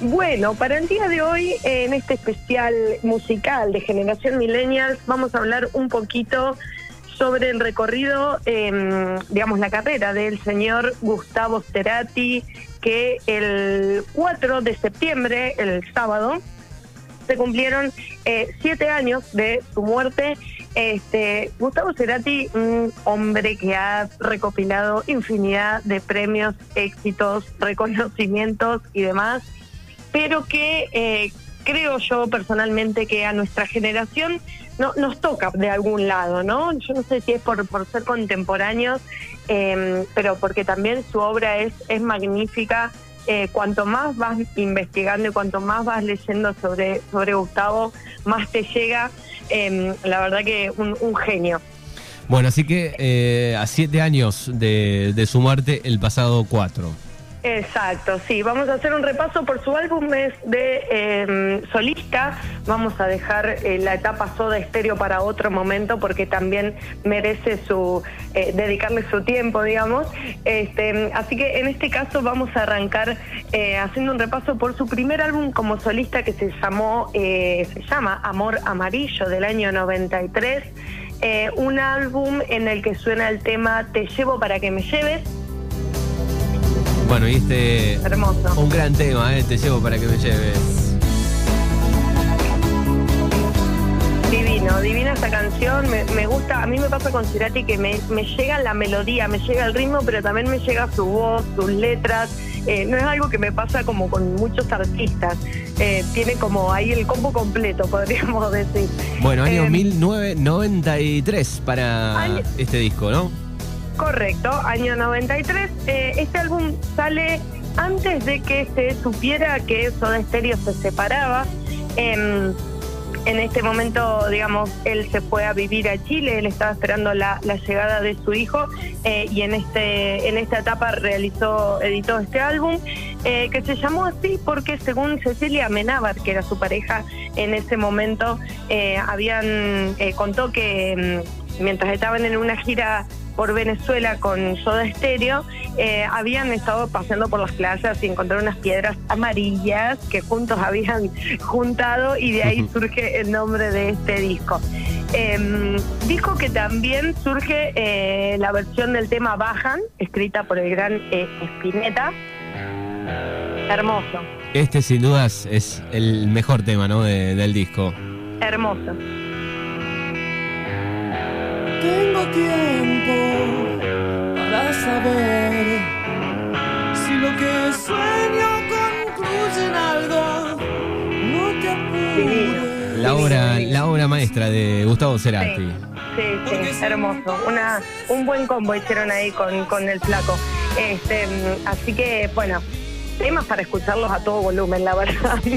Bueno, para el día de hoy, en este especial musical de Generación Millennials, vamos a hablar un poquito sobre el recorrido, em, digamos, la carrera del señor Gustavo Cerati, que el 4 de septiembre, el sábado, se cumplieron eh, siete años de su muerte. Este, Gustavo Cerati, un hombre que ha recopilado infinidad de premios, éxitos, reconocimientos y demás, pero que eh, creo yo personalmente que a nuestra generación no, nos toca de algún lado, ¿no? Yo no sé si es por, por ser contemporáneos, em, pero porque también su obra es, es magnífica. Eh, cuanto más vas investigando y cuanto más vas leyendo sobre, sobre Gustavo, más te llega. Em, la verdad que un, un genio. Bueno, así que eh, a siete años de, de su muerte, el pasado 4. Exacto, sí. Vamos a hacer un repaso por su álbum de eh, solista. Vamos a dejar eh, la etapa Soda Estéreo para otro momento porque también merece su eh, dedicarle su tiempo, digamos. Este, así que en este caso vamos a arrancar eh, haciendo un repaso por su primer álbum como solista que se llamó, se llama Amor Amarillo del año 93. un álbum en el que suena el tema Te llevo para que me lleves bueno, y este. Hermoso. Un gran tema, ¿eh? Te llevo para que me lleves. Divino, divina esta canción, me, gusta, a mí me pasa con Cerati que me, llega la melodía, me llega el ritmo, pero también me llega su voz, sus letras, eh, no es algo que me pasa como con muchos artistas, eh, tiene como ahí el combo completo, podríamos decir. Bueno, año 1993 para este disco, ¿no? Correcto, año 93. Eh, este álbum sale antes de que se supiera que Soda Stereo se separaba. Em, en este momento, digamos, él se fue a vivir a Chile, él estaba esperando la, llegada de su hijo eh, y en este en esta etapa realizó, editó este álbum eh, que se llamó así porque según Cecilia Menábar, que era su pareja en ese momento, habían contó que em, mientras estaban en una gira por Venezuela con Soda Stereo, eh, habían estado paseando por las playas y encontraron unas piedras amarillas que juntos habían juntado y de ahí surge el nombre de este disco. Em, disco que también surge eh, la versión del tema Bajan, escrita por el gran eh, Spinetta. Hermoso. Este sin dudas es el mejor tema ¿no? del disco. Hermoso. Tengo tiempo para saber si lo que sueño concluye en algo. No te apures. La obra, la obra maestra de Gustavo Cerati. Sí, sí, hermoso. Una, un buen combo hicieron ahí con, con el flaco. Este, así que, bueno, temas para escucharlos a todo volumen, la verdad.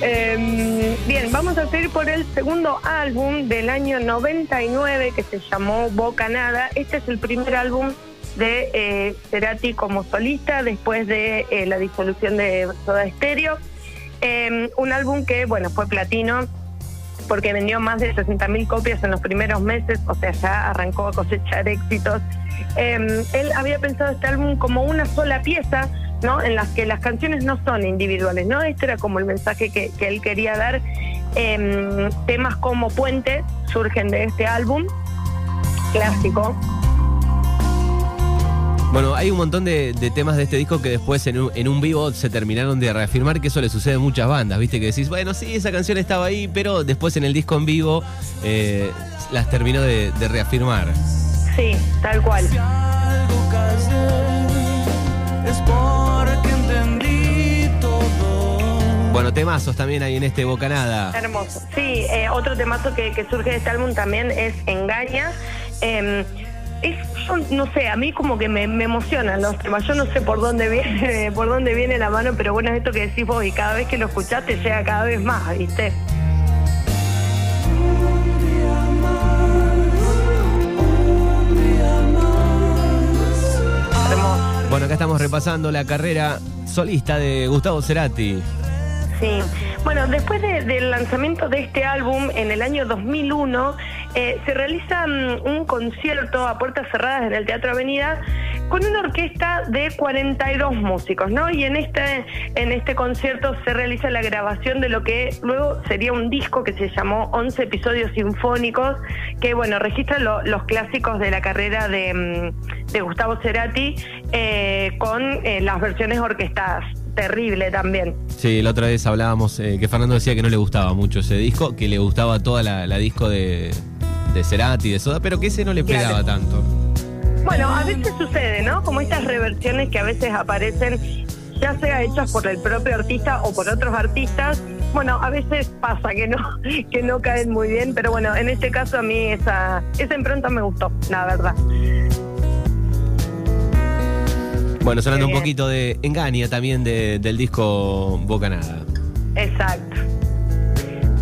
Em, bien, vamos a seguir por el segundo álbum del año 99 que se llamó Boca Nada. Este es el primer álbum de eh, como solista después de eh, la disolución de Soda Stereo. Em, un álbum que, bueno, fue platino porque vendió más de 60.000 copias en los primeros meses, o sea, ya arrancó a cosechar éxitos. Em, él había pensado este álbum como una sola pieza, ¿no? En las que las canciones no son individuales, ¿no? Este era como el mensaje que, él quería dar. Em, temas como Puente surgen de este álbum, clásico. Bueno, hay un montón de, temas de este disco que después en un, vivo se terminaron de reafirmar, que eso le sucede a muchas bandas, ¿viste? Que decís, bueno, sí, esa canción estaba ahí, pero después en el disco en vivo eh, las terminó de, de reafirmar. Sí, tal cual. Bueno, temazos también hay en este Bocanada. Hermoso. Sí, eh, otro temazo que, surge de este álbum también es Engaña. Em, no sé, a mí como que me, emocionan los temas. Yo no sé por dónde viene, por dónde viene la mano, pero bueno, es esto que decís vos y cada vez que lo escuchaste llega cada vez más, ¿viste? Bueno, acá estamos repasando la carrera solista de Gustavo Cerati. Sí, bueno, después del lanzamiento de este álbum en el año 2001, eh, se realiza mm, un concierto a puertas cerradas en el Teatro Avenida con una orquesta de 42 músicos, ¿no? Y en este, en este concierto se realiza la grabación de lo que luego sería un disco que se llamó 11 episodios sinfónicos, que bueno, registra los clásicos de la carrera de, mm, Gustavo Cerati eh, con eh, las versiones orquestadas terrible también. Sí, la otra vez hablábamos eh, que Fernando decía que no le gustaba mucho ese disco, que le gustaba toda la, disco de, de Cerati, de Soda, pero que ese no le pegaba tanto. Bueno, a veces sucede, ¿no? Como estas reversiones que a veces aparecen, ya sea hechas por el propio artista o por otros artistas. Bueno, a veces pasa que no, que no caen muy bien, pero bueno, en este caso a mí esa, esa impronta me gustó, la verdad. Bueno, sonando un poquito de Engaña también del disco Bocanada. Exacto.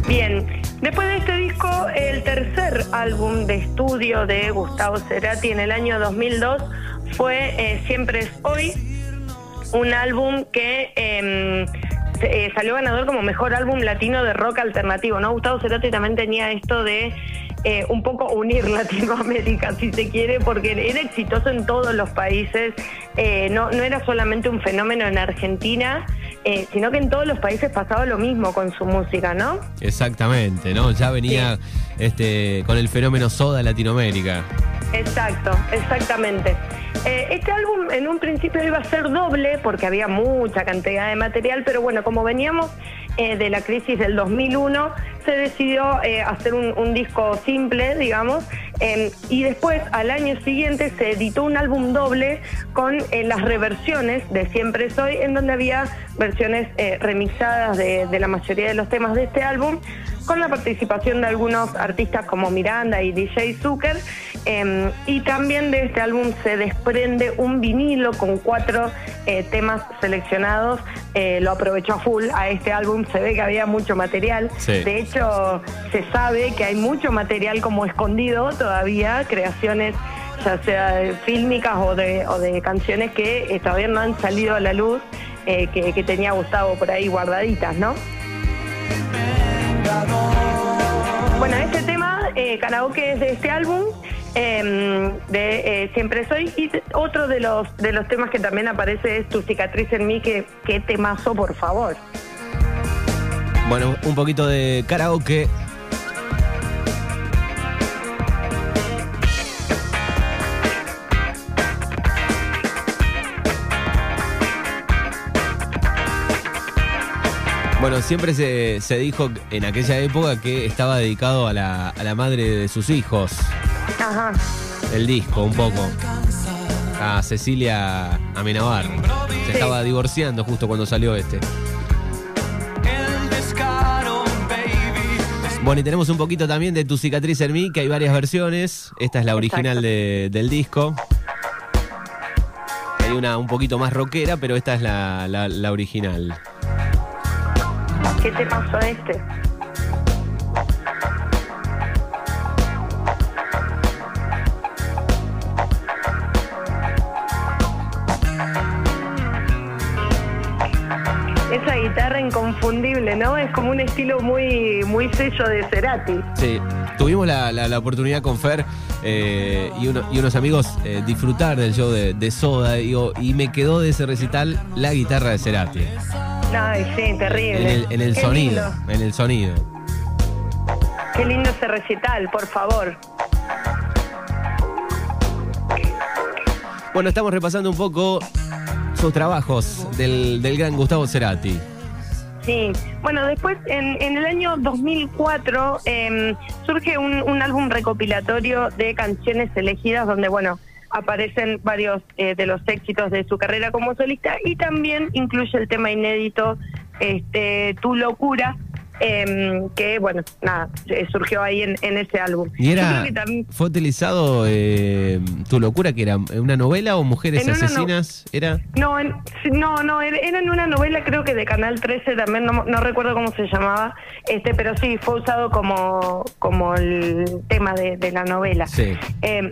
Bien, después de este disco, el tercer álbum de estudio de Gustavo Cerati en el año 2002 fue eh, Siempre es Hoy, un álbum que em, eh, salió ganador como mejor álbum latino de rock alternativo, ¿no? Gustavo Cerati también tenía esto de eh, un poco unir Latinoamérica, si se quiere, porque era exitoso en todos los países, eh, no, no era solamente un fenómeno en Argentina, eh, sino que en todos los países pasaba lo mismo con su música, ¿no? Exactamente, ¿no? Ya venía este, con el fenómeno Soda Latinoamérica. Exacto, exactamente. este álbum en un principio iba a ser doble porque había mucha cantidad de material, pero bueno, como veníamos de la crisis del 2001, se decidió eh, hacer un, disco simple, digamos, em, y después al año siguiente se editó un álbum doble con eh, las reversiones de Siempre Soy, en donde había versiones eh, remixadas de, de la mayoría de los temas de este álbum con la participación de algunos artistas como Miranda y DJ Zucker. Em, y también de este álbum se desprende un vinilo con cuatro eh, temas seleccionados. Eh, lo aprovechó a full a este álbum. Se ve que había mucho material. De hecho, se sabe que hay mucho material como escondido todavía, creaciones ya sea fílmicas o de, o de canciones que eh, todavía no han salido a la luz, que, que tenía Gustavo por ahí guardaditas, ¿no? Bueno, este tema, eh, karaoke, es de este álbum. Em, de eh, Siempre Soy y otro de los de los temas que también aparece es Tu cicatriz en mí, que, que temazo, por favor. Bueno, un poquito de karaoke Bueno, siempre se, dijo en aquella época que estaba dedicado a la, madre de sus hijos. Ajá. El disco, un poco. A Cecilia Amenabar. Se estaba divorciando justo cuando salió este. Bueno, y tenemos un poquito también de Tu cicatriz en mí, que hay varias versiones. Esta es la original del disco. Hay una un poquito más rockera, pero esta es la original. ¿Qué te pasó este? Esa guitarra inconfundible, ¿no? Es como un estilo muy, muy sello de Cerati. Sí, tuvimos la, oportunidad con Fer eh, y, unos amigos eh, disfrutar del show de, Soda y me quedó de ese recital la guitarra de Cerati. Ay, sí, terrible. En el, sonido, en el sonido. Qué lindo ese recital, por favor. Bueno, estamos repasando un poco sus trabajos del, gran Gustavo Cerati. Sí, bueno, después en, el año 2004 em, surge un, un, álbum recopilatorio de canciones elegidas donde, bueno, aparecen varios eh, de los éxitos de su carrera como solista y también incluye el tema inédito este Tu locura em, que bueno nada eh, surgió ahí en, ese álbum. Y era fue utilizado eh, Tu locura que era una novela o Mujeres asesinas era no no no era en una novela creo que de Canal 13 también no, no recuerdo cómo se llamaba este pero sí fue usado como como el tema de, de la novela. Sí. Em,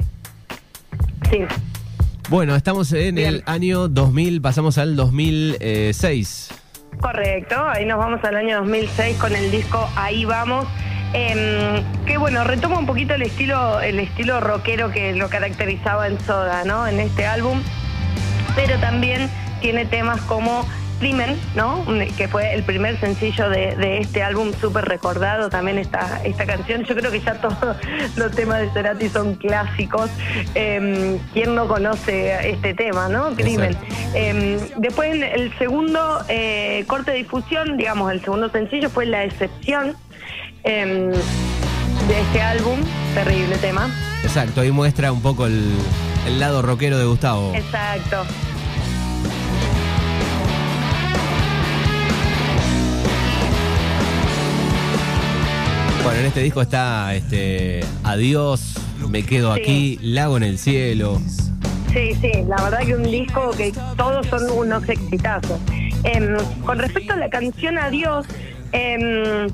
Sí. Bueno, estamos en el año 2000, pasamos al 2006. Correcto, ahí nos vamos al año 2006 con el disco Ahí vamos. Eh, que bueno, retoma un poquito el estilo, el estilo rockero que lo caracterizaba en Soda, ¿no? En este álbum. pero también tiene temas como Crimen, ¿no? Que fue el primer sencillo de, este álbum súper recordado, también esta, esta canción. Yo creo que ya todos los temas de Cerati son clásicos. Eh, ¿Quién no conoce este tema, no? Crimen. Em, después el segundo eh, corte de difusión, digamos, el segundo sencillo fue La Excepción em, de este álbum. Terrible tema. Exacto, ahí muestra un poco el, el lado rockero de Gustavo. Exacto. Bueno, en este disco está este Adiós, Me quedo aquí, Lago en el cielo. Sí, sí, la verdad que un disco que todos son unos exitazos. Em, con respecto a la canción Adiós, em,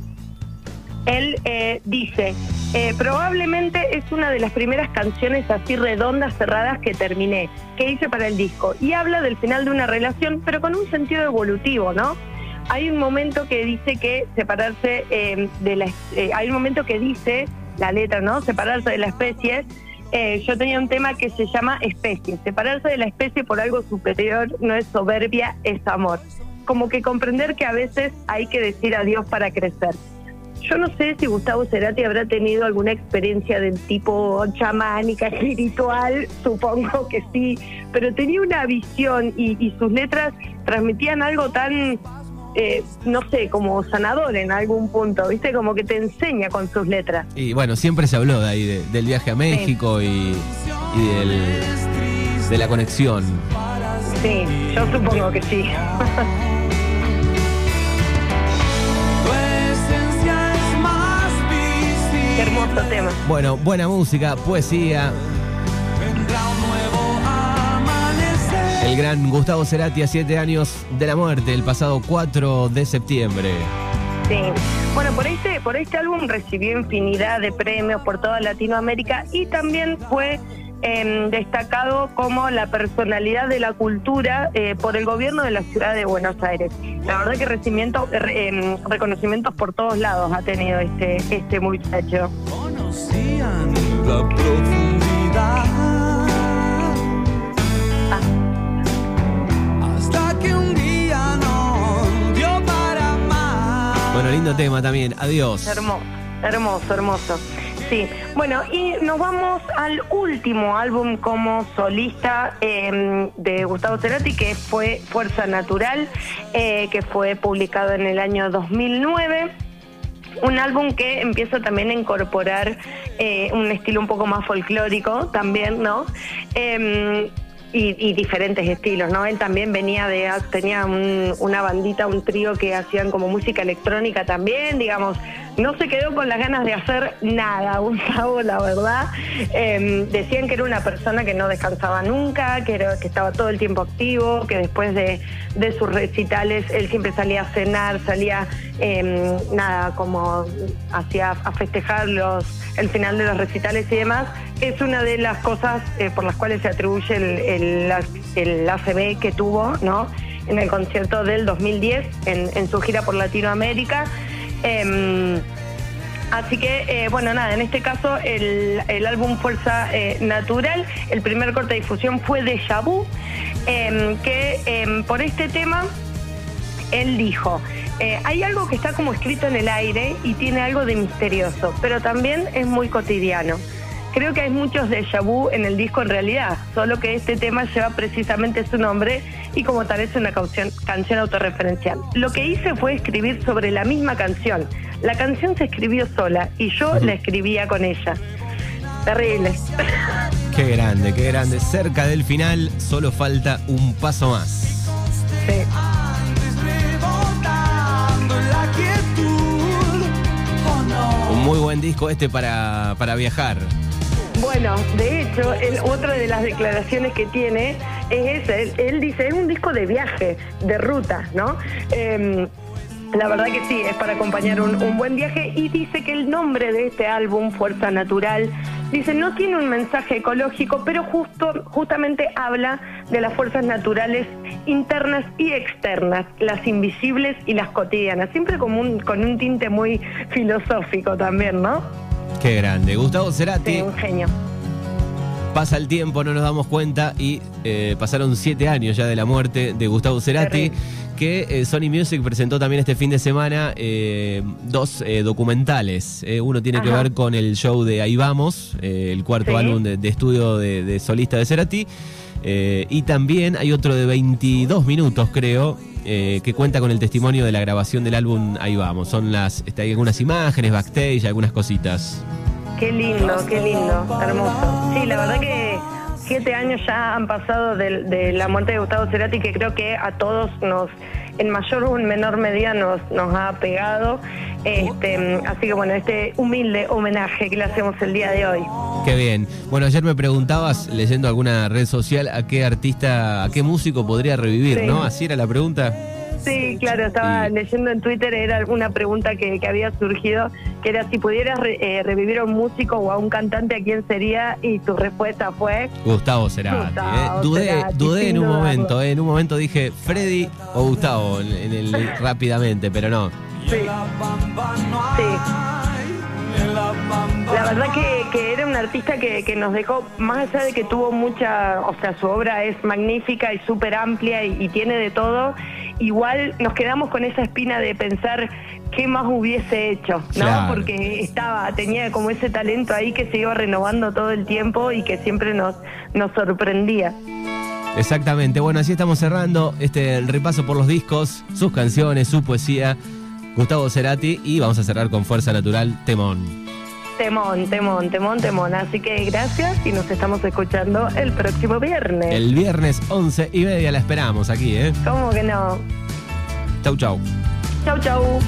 él eh, dice, eh, probablemente es una de las primeras canciones así redondas, cerradas que terminé, que hice para el disco. Y habla del final de una relación, pero con un sentido evolutivo, ¿no? Hay un momento que dice que separarse eh, de la... Eh, hay un momento que dice, la letra, ¿no? Separarse de la especie. Eh, yo tenía un tema que se llama especie. Separarse de la especie por algo superior no es soberbia, es amor. Como que comprender que a veces hay que decir adiós para crecer. Yo no sé si Gustavo Cerati habrá tenido alguna experiencia del tipo chamánica, espiritual, supongo que sí, pero tenía una visión y sus letras transmitían algo tan eh, no sé, como sanador en algún punto, ¿viste? Como que te enseña con sus letras. Y bueno, siempre se habló de ahí, del viaje a México y, de la conexión. Sí, yo supongo que sí. Qué hermoso tema. Bueno, buena música, poesía. Gran Gustavo Cerati a siete años de la muerte, el pasado 4 de septiembre. Sí. Bueno, por este, por este álbum recibió infinidad de premios por toda Latinoamérica y también fue em, destacado como la personalidad de la cultura eh, por el gobierno de la ciudad de Buenos Aires. La verdad que recibimiento, em, reconocimientos por todos lados ha tenido este, este muchacho. Conocían la Bueno, lindo tema también. Adiós. Hermoso, hermoso, hermoso. Sí, bueno, y nos vamos al último álbum como solista em, de Gustavo Cerati, que fue Fuerza Natural, eh, que fue publicado en el año 2009 un álbum que empieza también a incorporar eh, un estilo un poco más folclórico también, ¿no? Em, y, diferentes estilos, ¿no? Él también venía de, tenía una bandita, un trío que hacían como música electrónica también, digamos, no se quedó con las ganas de hacer nada, Gustavo, la verdad. Em, decían que era una persona que no descansaba nunca, que, estaba todo el tiempo activo, que después de, sus recitales él siempre salía a cenar, salía, em, nada, como hacía a festejar los, el final de los recitales y demás. Es una de las cosas eh, por las cuales se atribuye el, ACB que tuvo, ¿no? En el concierto del 2010, en, su gira por Latinoamérica. Em, así que, eh, bueno, nada, en este caso el, álbum Fuerza eh, Natural, el primer corte de difusión fue de Vu, em, que em, por este tema él dijo, hay algo que está como escrito en el aire y tiene algo de misterioso, pero también es muy cotidiano. Creo que hay muchos de vu en el disco en realidad, solo que este tema lleva precisamente su nombre y como tal es una canción, canción autorreferencial. Lo que hice fue escribir sobre la misma canción. La canción se escribió sola y yo la escribía con ella. Terrible. Qué grande, qué grande. Cerca del final solo falta un paso más. Sí. Un muy buen disco este para, para viajar. Bueno, de hecho, otra de las declaraciones que tiene es esa. Él, dice, es un disco de viaje, de ruta, ¿no? Em, la verdad que sí, es para acompañar un, buen viaje y dice que el nombre de este álbum, Fuerza Natural, dice, no tiene un mensaje ecológico, pero justo, justamente habla de las fuerzas naturales internas y externas, las invisibles y las cotidianas, siempre como un, con un tinte muy filosófico también, ¿no? Qué grande. Gustavo Cerati. Sí, un genio. Pasa el tiempo, no nos damos cuenta y eh, pasaron siete años ya de la muerte de Gustavo Cerati, Terrible. que eh, Sony Music presentó también este fin de semana eh, dos documentales. Uno tiene que ver con el show de Ahí Vamos, el cuarto Sí. álbum de, de estudio de, de solista de Cerati. Y también hay otro de 22 minutos, creo, eh, que cuenta con el testimonio de la grabación del álbum Ahí Vamos. Son las, este, hay algunas imágenes, backstage, algunas cositas. Qué lindo, qué lindo, hermoso. Sí, la verdad que siete años ya han pasado de, de la muerte de Gustavo Cerati, que creo que a todos nos, en mayor o en menor medida, nos, nos ha pegado. Este, así que bueno, este humilde homenaje que le hacemos el día de hoy. Qué bien. Bueno, ayer me preguntabas, leyendo alguna red social, a qué artista, a qué músico podría revivir, Sí. ¿no? Así era la pregunta. Sí, claro, estaba Y- leyendo en Twitter, era una pregunta que, que había surgido, que era si pudieras re- eh, revivir a un músico o a un cantante, ¿a quién sería? Y tu respuesta fue... Gustavo Cerati. Gustavo ¿eh? Dudé, Cerati, dudé en un momento, ¿eh? en un momento dije Freddy o Gustavo, en, en el, rápidamente, pero no. Sí. Sí. La verdad que, que era un artista que, que nos dejó, más allá de que tuvo mucha, o sea, su obra es magnífica y súper amplia y, y tiene de todo, igual nos quedamos con esa espina de pensar qué más hubiese hecho, ¿no? Claro. Porque estaba, tenía como ese talento ahí que se iba renovando todo el tiempo y que siempre nos, nos sorprendía. Exactamente. Bueno, así estamos cerrando este el repaso por los discos, sus canciones, su poesía. Gustavo Cerati y vamos a cerrar con Fuerza Natural, Temón. Temón, temón, temón, temón. Así que gracias y nos estamos escuchando el próximo viernes. El viernes 11 y media la esperamos aquí, ¿eh? ¿Cómo que no? Chau, chau. Chau, chau.